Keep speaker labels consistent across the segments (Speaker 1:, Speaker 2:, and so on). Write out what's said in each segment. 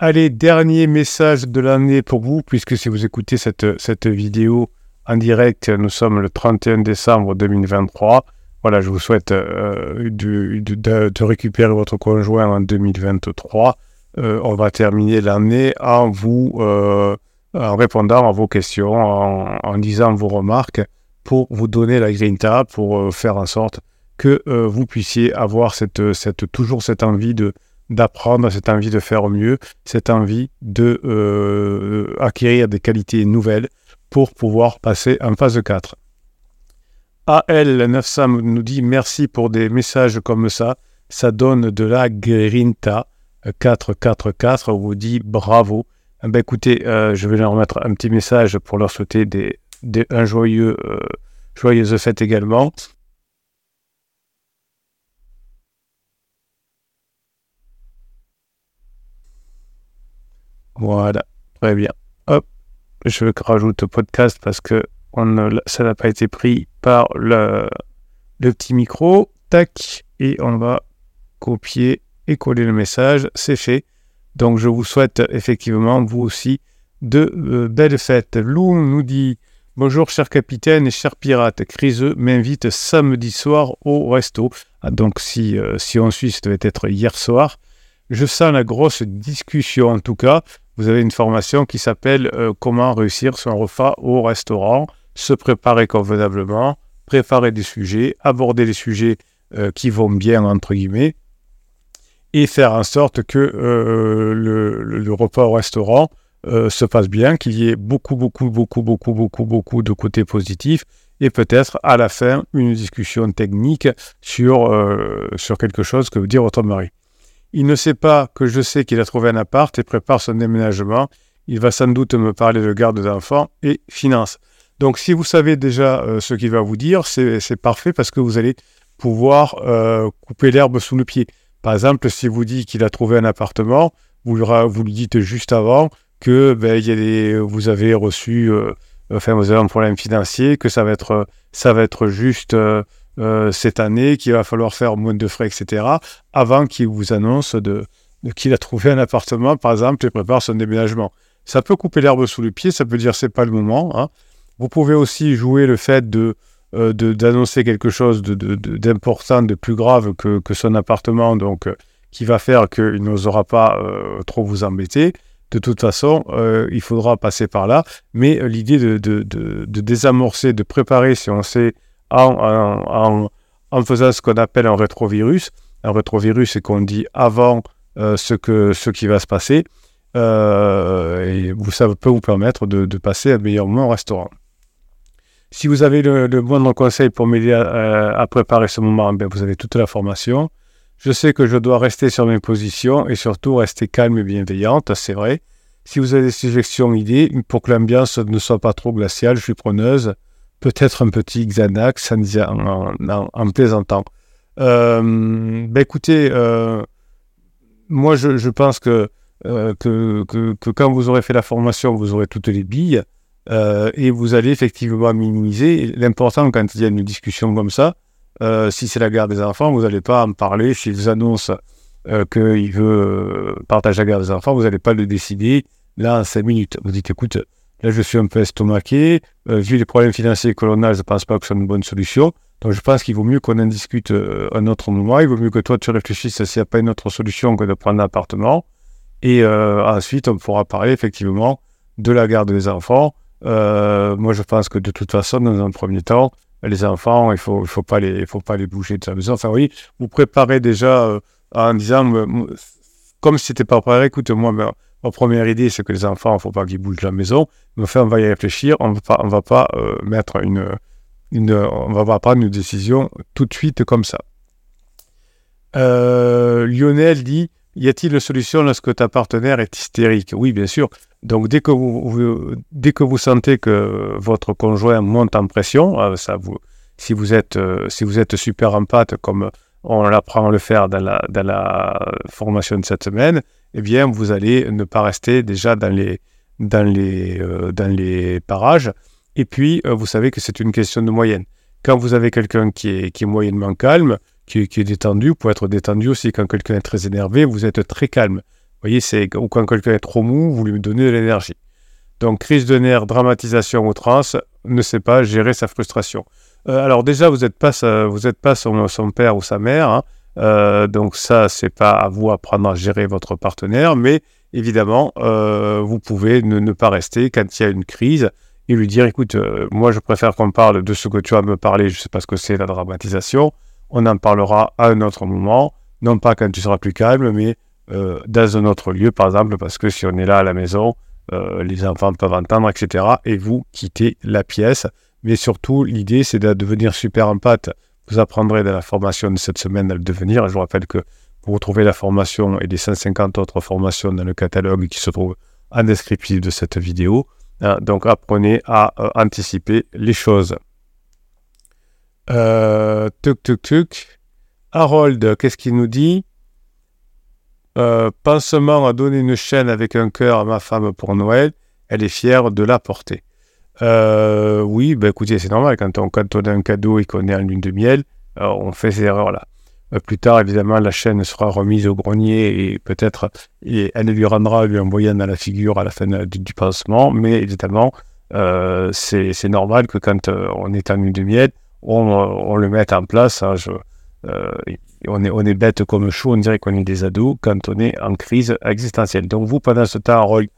Speaker 1: Allez, dernier message de l'année pour vous, puisque si vous écoutez cette, cette vidéo en direct, nous sommes le 31 décembre 2023. Voilà, je vous souhaite euh, de, de, récupérer votre conjoint en 2023. Euh, on va terminer l'année en vous euh, en répondant à vos questions, en, en, disant vos remarques pour vous donner la grinta, pour faire en sorte que vous puissiez avoir cette, cette, toujours cette envie de, d'apprendre, cette envie de faire mieux, cette envie de euh, acquérir des qualités nouvelles pour pouvoir passer en phase 4. AL900 nous dit merci pour des messages comme ça, ça donne de la grinta. 444 vous dit bravo. Eh ben écoutez, euh, je vais leur mettre un petit message pour leur souhaiter des, un joyeux, euh, joyeuse fête également. Voilà, très bien. Hop, je rajoute au podcast parce que ça n'a pas été pris par le, le petit micro. Tac, et on va copier et coller le message. C'est fait. Donc je vous souhaite effectivement, vous aussi, de euh, belles fêtes. Lou nous dit Bonjour cher capitaine et cher pirate, Criseux m'invite samedi soir au resto. Ah, donc si, euh, si on suit, ça devait être hier soir. Je sens la grosse discussion en tout cas vous avez une formation qui s'appelle euh, Comment réussir son repas au restaurant, se préparer convenablement, préparer des sujets, aborder les sujets euh, qui vont bien, entre guillemets, et faire en sorte que euh, le, repas au restaurant se passe bien, qu'il y ait beaucoup, beaucoup, beaucoup, beaucoup, beaucoup, beaucoup de côtés positifs, et peut-être à la fin une discussion technique sur, sur quelque chose que veut dire votre mari. Il ne sait pas que je sais qu'il a trouvé un appart et prépare son déménagement. Il va sans doute me parler de garde d'enfants et finance. Donc si vous savez déjà euh, ce qu'il va vous dire, c'est parfait parce que vous allez pouvoir euh, couper l'herbe sous le pied. Par exemple, si vous dit qu'il a trouvé un appartement, vous, lui dites juste avant que ben, vous avez reçu, euh, enfin vous avez un problème financier, que ça va être, ça va être juste euh, cette année, qu'il va falloir faire moins de frais, etc., avant qu'il vous annonce de, qu'il a trouvé un appartement, par exemple, et prépare son déménagement. Ça peut couper l'herbe sous le pied, ça peut dire c'est pas le moment. Hein. Vous pouvez aussi jouer le fait de euh, d'annoncer quelque chose d'important, de, de, plus grave que, son appartement, donc euh, qui va faire qu'il n'osera pas trop vous embêter. De toute façon, il faudra passer par là. Mais l'idée de, de, désamorcer, de préparer, si on sait en, faisant ce qu'on appelle un rétrovirus. Un rétrovirus, c'est qu'on dit avant euh, ce, que, ce qui va se passer. Euh, et ça peut vous permettre de, passer un meilleur moment au restaurant. Si vous avez le, moindre conseil pour m'aider à, préparer ce moment, ben vous avez toute la formation. Je sais que je dois rester sur mes positions et surtout rester calme et bienveillante, c'est vrai. Si vous avez des suggestions, idées, pour que l'ambiance ne soit pas trop glaciale, je suis preneuse peut-être un petit Xanax en, en, en plaisantant. Ben écoutez, euh, moi je, pense euh, que, que, que, quand vous aurez fait la formation, vous aurez toutes les billes et vous allez effectivement minimiser. L'important quand il y a une discussion comme ça, si c'est la garde des enfants, vous n'allez pas en parler. S'il vous annonce qu'il veut partager la garde des enfants, vous n'allez pas le décider là en cinq minutes. Vous dites écoute, Là, je suis un peu estomaqué. Euh, vu les problèmes financiers que l'on a, je ne pense pas que ce soit une bonne solution. Donc, je pense qu'il vaut mieux qu'on en discute euh, un autre moment. Il vaut mieux que toi, tu réfléchisses s'il n'y a pas une autre solution que de prendre un appartement. Et euh, ensuite, on pourra parler effectivement de la garde des enfants. moi, je pense que de toute façon, dans un premier temps, les enfants, il ne faut, pas les, bouger de sa maison. Enfin, oui, vous préparez déjà en disant, comme si c'était pas préparé, écoute-moi, Ma première idée, c'est que les enfants, il ne faut pas qu'ils bougent la maison. Mais enfin, on va y réfléchir. On ne va pas euh, mettre une, va pas prendre une décision tout de suite comme ça. Euh, Lionel dit Y a-t-il une solution lorsque ta partenaire est hystérique? Oui, bien sûr. Donc, dès que vous, dès que vous sentez que votre conjoint monte en pression, euh, si, vous êtes, si vous êtes super en pâte, comme on apprend à le faire dans la formation de cette semaine, eh bien, vous allez ne pas rester déjà dans les, dans les, euh, dans les parages. Et puis, euh, vous savez que c'est une question de moyenne. Quand vous avez quelqu'un qui est, qui est moyennement calme, qui, qui, est détendu, pour être détendu aussi, quand quelqu'un est très énervé, vous êtes très calme. voyez, c'est ou quand quelqu'un est trop mou, vous lui donnez de l'énergie. Donc, crise de nerfs, dramatisation ou transe, ne sait pas gérer sa frustration. Euh, alors déjà, vous n'êtes pas, vous êtes pas son, son, père ou sa mère, hein. Euh, donc ça, c'est pas à vous apprendre à gérer votre partenaire, mais évidemment, euh, vous pouvez ne, pas rester quand il y a une crise et lui dire, écoute, moi je préfère qu'on parle de ce que tu as à me parler, je ne sais pas ce que c'est la dramatisation, on en parlera à un autre moment, non pas quand tu seras plus calme, mais dans un autre lieu, par exemple, parce que si on est là à la maison, les enfants peuvent entendre, etc., et vous quittez la pièce. Mais surtout, l'idée, c'est de devenir super empathe. Vous apprendrez dans la formation de cette semaine à devenir. Je vous rappelle que vous retrouvez la formation et les 150 autres formations dans le catalogue qui se trouvent en descriptif de cette vidéo. Hein, donc, apprenez à euh, anticiper les choses. Euh, tuc, tuc, tuc. Harold, qu'est-ce qu'il nous dit? Euh, Pansement a donné une chaîne avec un cœur à ma femme pour Noël. Elle est fière de la porter. Euh, oui, bah écoutez, c'est normal. Quand on, quand on a un cadeau et qu'on est en lune de miel, euh, on fait ces erreurs-là. Euh, plus tard, évidemment, la chaîne sera remise au grenier et peut-être elle lui rendra lui envoyant dans la figure à la fin du, du pansement. Mais évidemment, c'est normal que quand on est en lune de miel, on, le mette en place. Hein, on, est, bête comme chou, on dirait qu'on est des ados quand on est en crise existentielle. Donc vous, pendant ce temps, rôle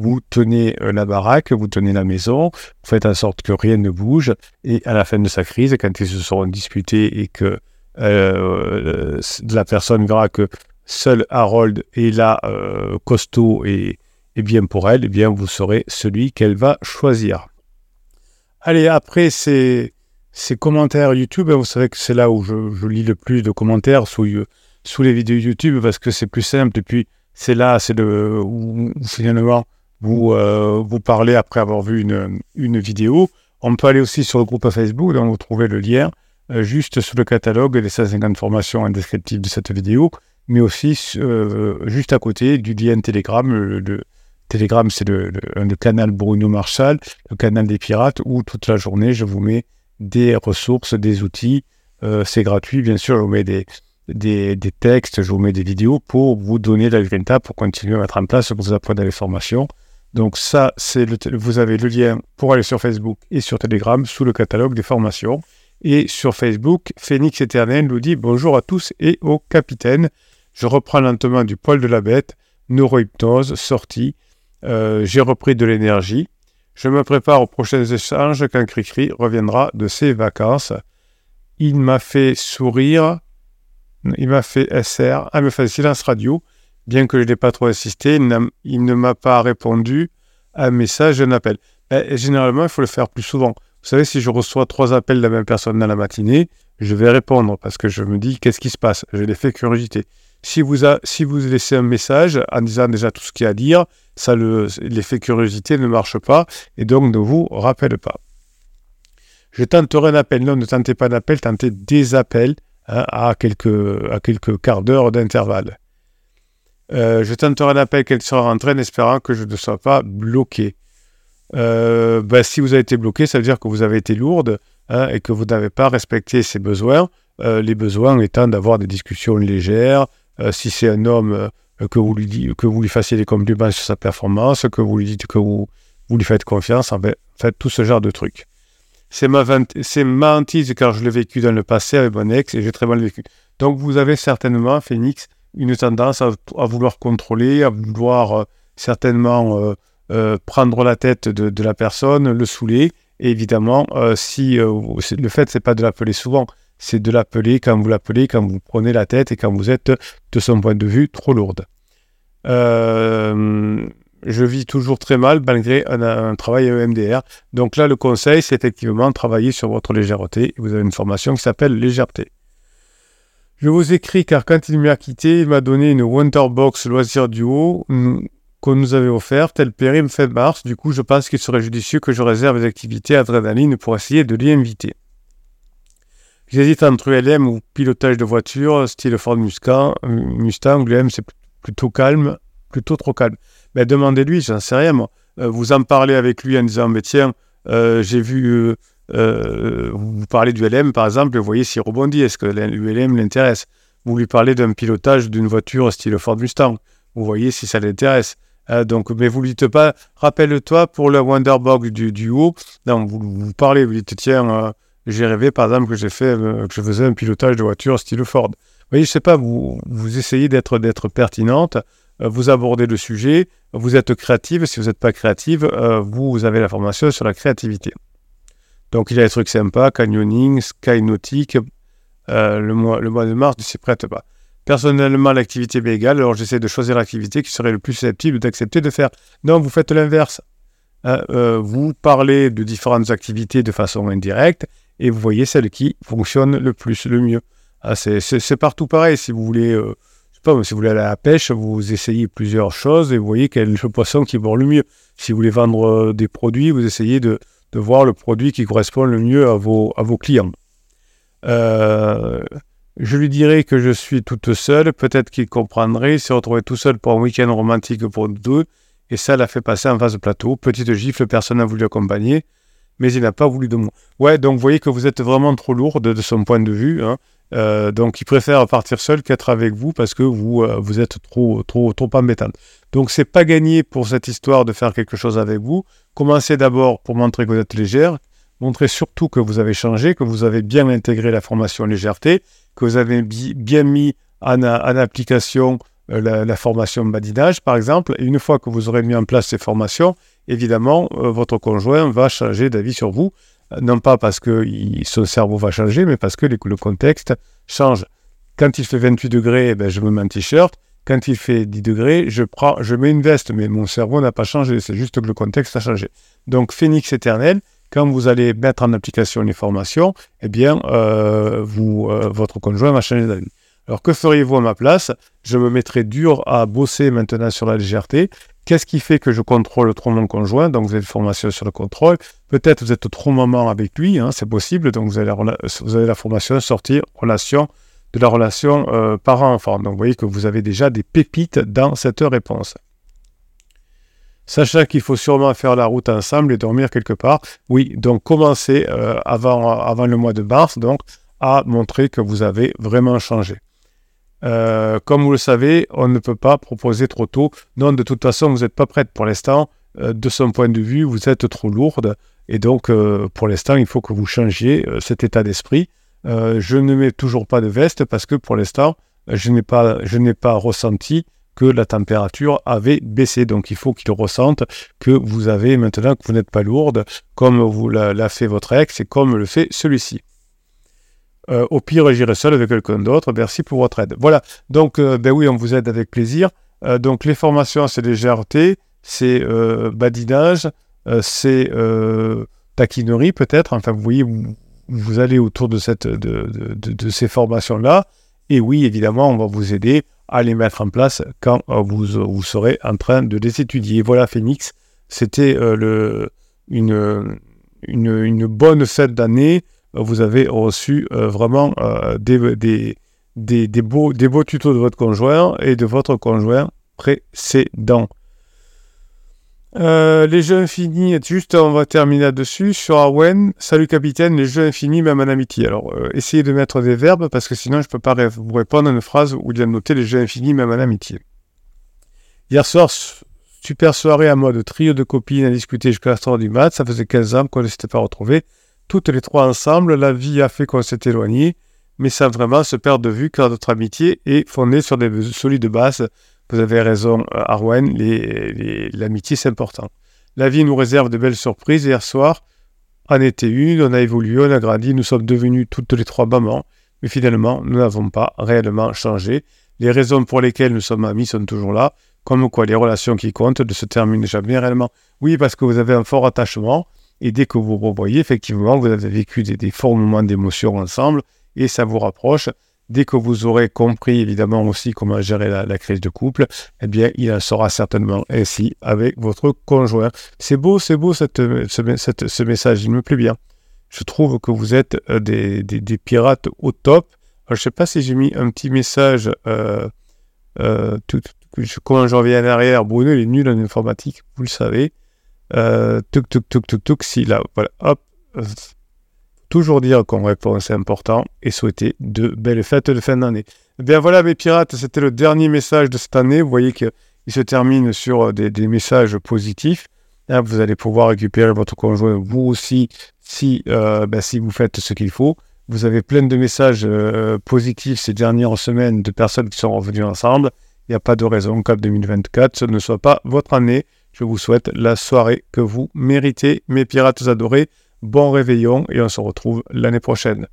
Speaker 1: vous tenez euh, la baraque, vous tenez la maison, vous faites en sorte que rien ne bouge, et à la fin de sa crise, quand ils se seront disputés et que euh, la personne verra que seul Harold est là, euh, costaud et, bien pour elle, eh bien vous serez celui qu'elle va choisir. Allez, après ces, commentaires YouTube, vous savez que c'est là où je, lis le plus de commentaires sous, les vidéos YouTube parce que c'est plus simple. Et puis c'est là, c'est où finalement vous, euh, vous parlez après avoir vu une, une, vidéo. On peut aller aussi sur le groupe Facebook, dont vous trouvez le lien euh, juste sous le catalogue des 150 formations indescriptibles de cette vidéo, mais aussi euh, juste à côté du lien Telegram. Le, Telegram, c'est le, canal Bruno Marshall, le canal des pirates, où toute la journée, je vous mets des ressources, des outils. c'est gratuit, bien sûr, je vous mets des, des, textes, je vous mets des vidéos pour vous donner la grinta pour continuer à mettre en place ce que vous apprenez les formations. Donc ça, c'est vous avez le lien pour aller sur Facebook et sur Telegram sous le catalogue des formations. Et sur Facebook, Phoenix Éternel nous dit bonjour à tous et au capitaine. Je reprends lentement du poil de la bête, neurohypnose, sortie. Euh, j'ai repris de l'énergie. Je me prépare aux prochains échanges quand Cricri reviendra de ses vacances. Il m'a fait sourire. Il m'a fait SR. Ah, me fait silence radio bien que je n'ai pas trop insisté, il, ne m'a pas répondu à un message, un appel. Ben, généralement, il faut le faire plus souvent. Vous savez, si je reçois trois appels de la même personne dans la matinée, je vais répondre parce que je me dis qu'est-ce qui se passe? J'ai l'effet curiosité. Si vous, laissez un message en disant déjà tout ce qu'il y a à dire, ça l'effet curiosité ne marche pas et donc ne vous rappelle pas. Je tenterai un appel. Non, ne tentez pas d'appel, tentez des appels hein, à quelques quarts d'heure d'intervalle. Euh, je tenterai un appel qu'elle sera rentrée en espérant que je ne sois pas bloqué. Euh, ben, si vous avez été bloqué, ça veut dire que vous avez été lourde hein, et que vous n'avez pas respecté ses besoins. Euh, les besoins étant d'avoir des discussions légères. si c'est un homme, que, vous lui que vous lui fassiez des compliments sur sa performance, que vous lui dites que vous, vous lui faites confiance, en fait, faites tout ce genre de trucs. C'est ma, ma hantise car je l'ai vécu dans le passé avec mon ex et j'ai très mal vécu. Donc vous avez certainement, Phoenix, une tendance à, vouloir contrôler, à vouloir euh, certainement euh, euh, prendre la tête de, la personne, le saouler. Et évidemment, si le fait, c'est pas de l'appeler souvent, c'est de l'appeler quand vous l'appelez, quand vous prenez la tête et quand vous êtes, de son point de vue, trop lourde. je vis toujours très mal malgré un, un travail EMDR. Donc là, le conseil, c'est effectivement travailler sur votre légèreté. Vous avez une formation qui s'appelle légèreté. Je vous écris car quand il m'a quitté, il m'a donné une Wonderbox loisir duo qu'on nous avait offerte. Elle périm fin mars. Du coup, je pense qu'il serait judicieux que je réserve des activités adrénaline pour essayer de l'y inviter. J'hésite entre ULM ou pilotage de voiture, style Ford Mustang. Mustang, l'UM, c'est plutôt calme, plutôt trop calme. Mais demandez-lui, j'en sais rien, moi. Euh, vous en parlez avec lui en disant, mais tiens, euh, j'ai vu euh, vous parlez du LM, par exemple, vous voyez s'il rebondit. Est-ce que l'ULM l'intéresse? Vous lui parlez d'un pilotage d'une voiture style Ford Mustang. Vous voyez si ça l'intéresse. Euh, donc, mais vous ne dites pas, rappelle-toi pour le Wonderbox du, haut. Non, vous, parlez, vous dites, tiens, euh, j'ai rêvé par exemple que j'ai fait, que je faisais un pilotage de voiture style Ford. Vous voyez, je sais pas, vous, vous essayez d'être, d'être pertinente, vous abordez le sujet, vous êtes créative. Si vous n'êtes pas créative, vous avez la formation sur la créativité. Donc, il y a des trucs sympas, canyoning, sky nautique. le, mois, le mois de mars ne s'y prête pas. Personnellement, l'activité m'est égale, alors j'essaie de choisir l'activité qui serait le plus susceptible d'accepter de faire. Non, vous faites l'inverse. Hein, euh, vous parlez de différentes activités de façon indirecte et vous voyez celle qui fonctionne le plus, le mieux. Ah, c'est partout pareil. Si vous voulez, euh, aller à la pêche, vous essayez plusieurs choses et vous voyez quel est le poisson qui vend le mieux. Si vous voulez vendre euh, des produits, vous essayez de, de voir le produit qui correspond le mieux à vos, à vos clients. Euh, je lui dirais que je suis toute seule, peut-être qu'il comprendrait, il s'est retrouvé tout seul pour un week-end romantique pour nous deux, et ça l'a fait passer en face de plateau. Petite gifle, personne n'a voulu accompagner, mais il n'a pas voulu de moi. Ouais, donc vous voyez que vous êtes vraiment trop lourde de son point de vue. Hein. Euh, donc il préfère partir seul qu'être avec vous parce que vous, euh, vous êtes trop, trop, trop embêtante. Donc c'est pas gagné pour cette histoire de faire quelque chose avec vous. Commencez d'abord pour montrer que vous êtes légère. Montrez surtout que vous avez changé, que vous avez bien intégré la formation légèreté que vous avez bien mis en, application euh, la, formation badinage, par exemple, et une fois que vous aurez mis en place ces formations, évidemment, votre conjoint va changer d'avis sur vous, non pas parce que son cerveau va changer, mais parce que le contexte change. Quand il fait 28 degrés, eh ben, je me mets un t-shirt. Quand il fait 10 degrés, je, prends, mets une veste, mais mon cerveau n'a pas changé, c'est juste que le contexte a changé. Donc, phénix éternel, quand vous allez mettre en application les formations, eh bien, euh, vous, euh, votre conjoint va changer d'avis. Alors, que feriez-vous à ma place? Je me mettrais dur à bosser maintenant sur la légèreté. Qu'est-ce qui fait que je contrôle trop mon conjoint? Donc, vous avez une formation sur le contrôle. Peut-être vous êtes trop maman avec lui, hein, c'est possible. Donc, vous avez, la, vous avez la formation sortir relation de la relation euh, parent-enfant. Donc, vous voyez que vous avez déjà des pépites dans cette réponse. Sachant qu'il faut sûrement faire la route ensemble et dormir quelque part. Oui, donc commencez euh, avant, avant le mois de mars, donc, à montrer que vous avez vraiment changé. Euh, comme vous le savez, on ne peut pas proposer trop tôt. Non, de toute façon, vous n'êtes pas prête pour l'instant. Euh, de son point de vue, vous êtes trop lourde. Et donc, pour l'instant, il faut que vous changiez cet état d'esprit. je ne mets toujours pas de veste parce que pour l'instant, je n'ai pas, je n'ai pas ressenti que la température avait baissé. Donc il faut qu'il ressente que vous avez maintenant que vous n'êtes pas lourde, comme vous l'a fait votre ex et comme le fait celui-ci. Euh, au pire, j'irai seul avec quelqu'un d'autre. Merci pour votre aide. Voilà. Donc, euh, ben oui, on vous aide avec plaisir. Euh, donc, les formations, c'est légèreté, c'est badinage, c'est taquinerie peut-être. Enfin, vous voyez, vous, allez autour de, ces formations-là. Et oui, évidemment, on va vous aider à les mettre en place quand vous, vous serez en train de les étudier. Voilà, Phoenix, c'était une, une, bonne fête d'année. Vous avez reçu euh, vraiment des, des, des, beaux, des beaux tutos de votre conjoint et de votre conjoint précédent. Euh, les jeux infinis, juste on va terminer là-dessus. Sur Arwen, salut capitaine, les jeux infinis, même en amitié. Alors, euh, essayez de mettre des verbes parce que sinon je ne peux pas vous répondre à une phrase où il y a noté les jeux infinis, même en amitié. Hier soir, super soirée à mode trio de copines à discuter jusqu'à la 3 du mat. Ça faisait 15 ans qu'on ne s'était pas retrouvés. Toutes les trois ensemble, la vie a fait qu'on s'est éloignés, mais sans vraiment se perdre de vue car notre amitié est fondée sur des solides bases vous avez raison, euh, Arwen, l'amitié c'est important. La vie nous réserve de belles surprises. Hier soir, en était une, on a évolué, on a grandi, nous sommes devenus toutes les trois mamans, mais finalement, nous n'avons pas réellement changé. Les raisons pour lesquelles nous sommes amis sont toujours là, comme quoi les relations qui comptent ne se terminent jamais réellement. Oui, parce que vous avez un fort attachement, et dès que vous revoyez, effectivement, vous avez vécu des, forts moments d'émotion ensemble, et ça vous rapproche. Dès que vous aurez compris évidemment aussi comment gérer la, crise de couple, eh bien, il en sera certainement ainsi avec votre conjoint. C'est beau, c'est beau ce, message, il me plaît bien. Je trouve que vous êtes euh, des, pirates au top. je ne sais pas si j'ai mis un petit message, euh, euh, comment je reviens en arrière. Bruno, il est nul en informatique, vous le savez. Euh, tuk, tuk, tuk, tuk, tuk, si là, voilà, hop, toujours dire qu'on répond, c'est important, et souhaiter de belles fêtes de fin d'année. Eh bien voilà mes pirates, c'était le dernier message de cette année. Vous voyez qu'il se termine sur euh, des, messages positifs. Hein, vous allez pouvoir récupérer votre conjoint vous aussi si, euh, ben, si vous faites ce qu'il faut. Vous avez plein de messages euh, positifs ces dernières semaines de personnes qui sont revenues ensemble. Il n'y a pas de raison qu'en 2024, ce ne soit pas votre année. Je vous souhaite la soirée que vous méritez, mes pirates adorés. Bon réveillon et on se retrouve l'année prochaine.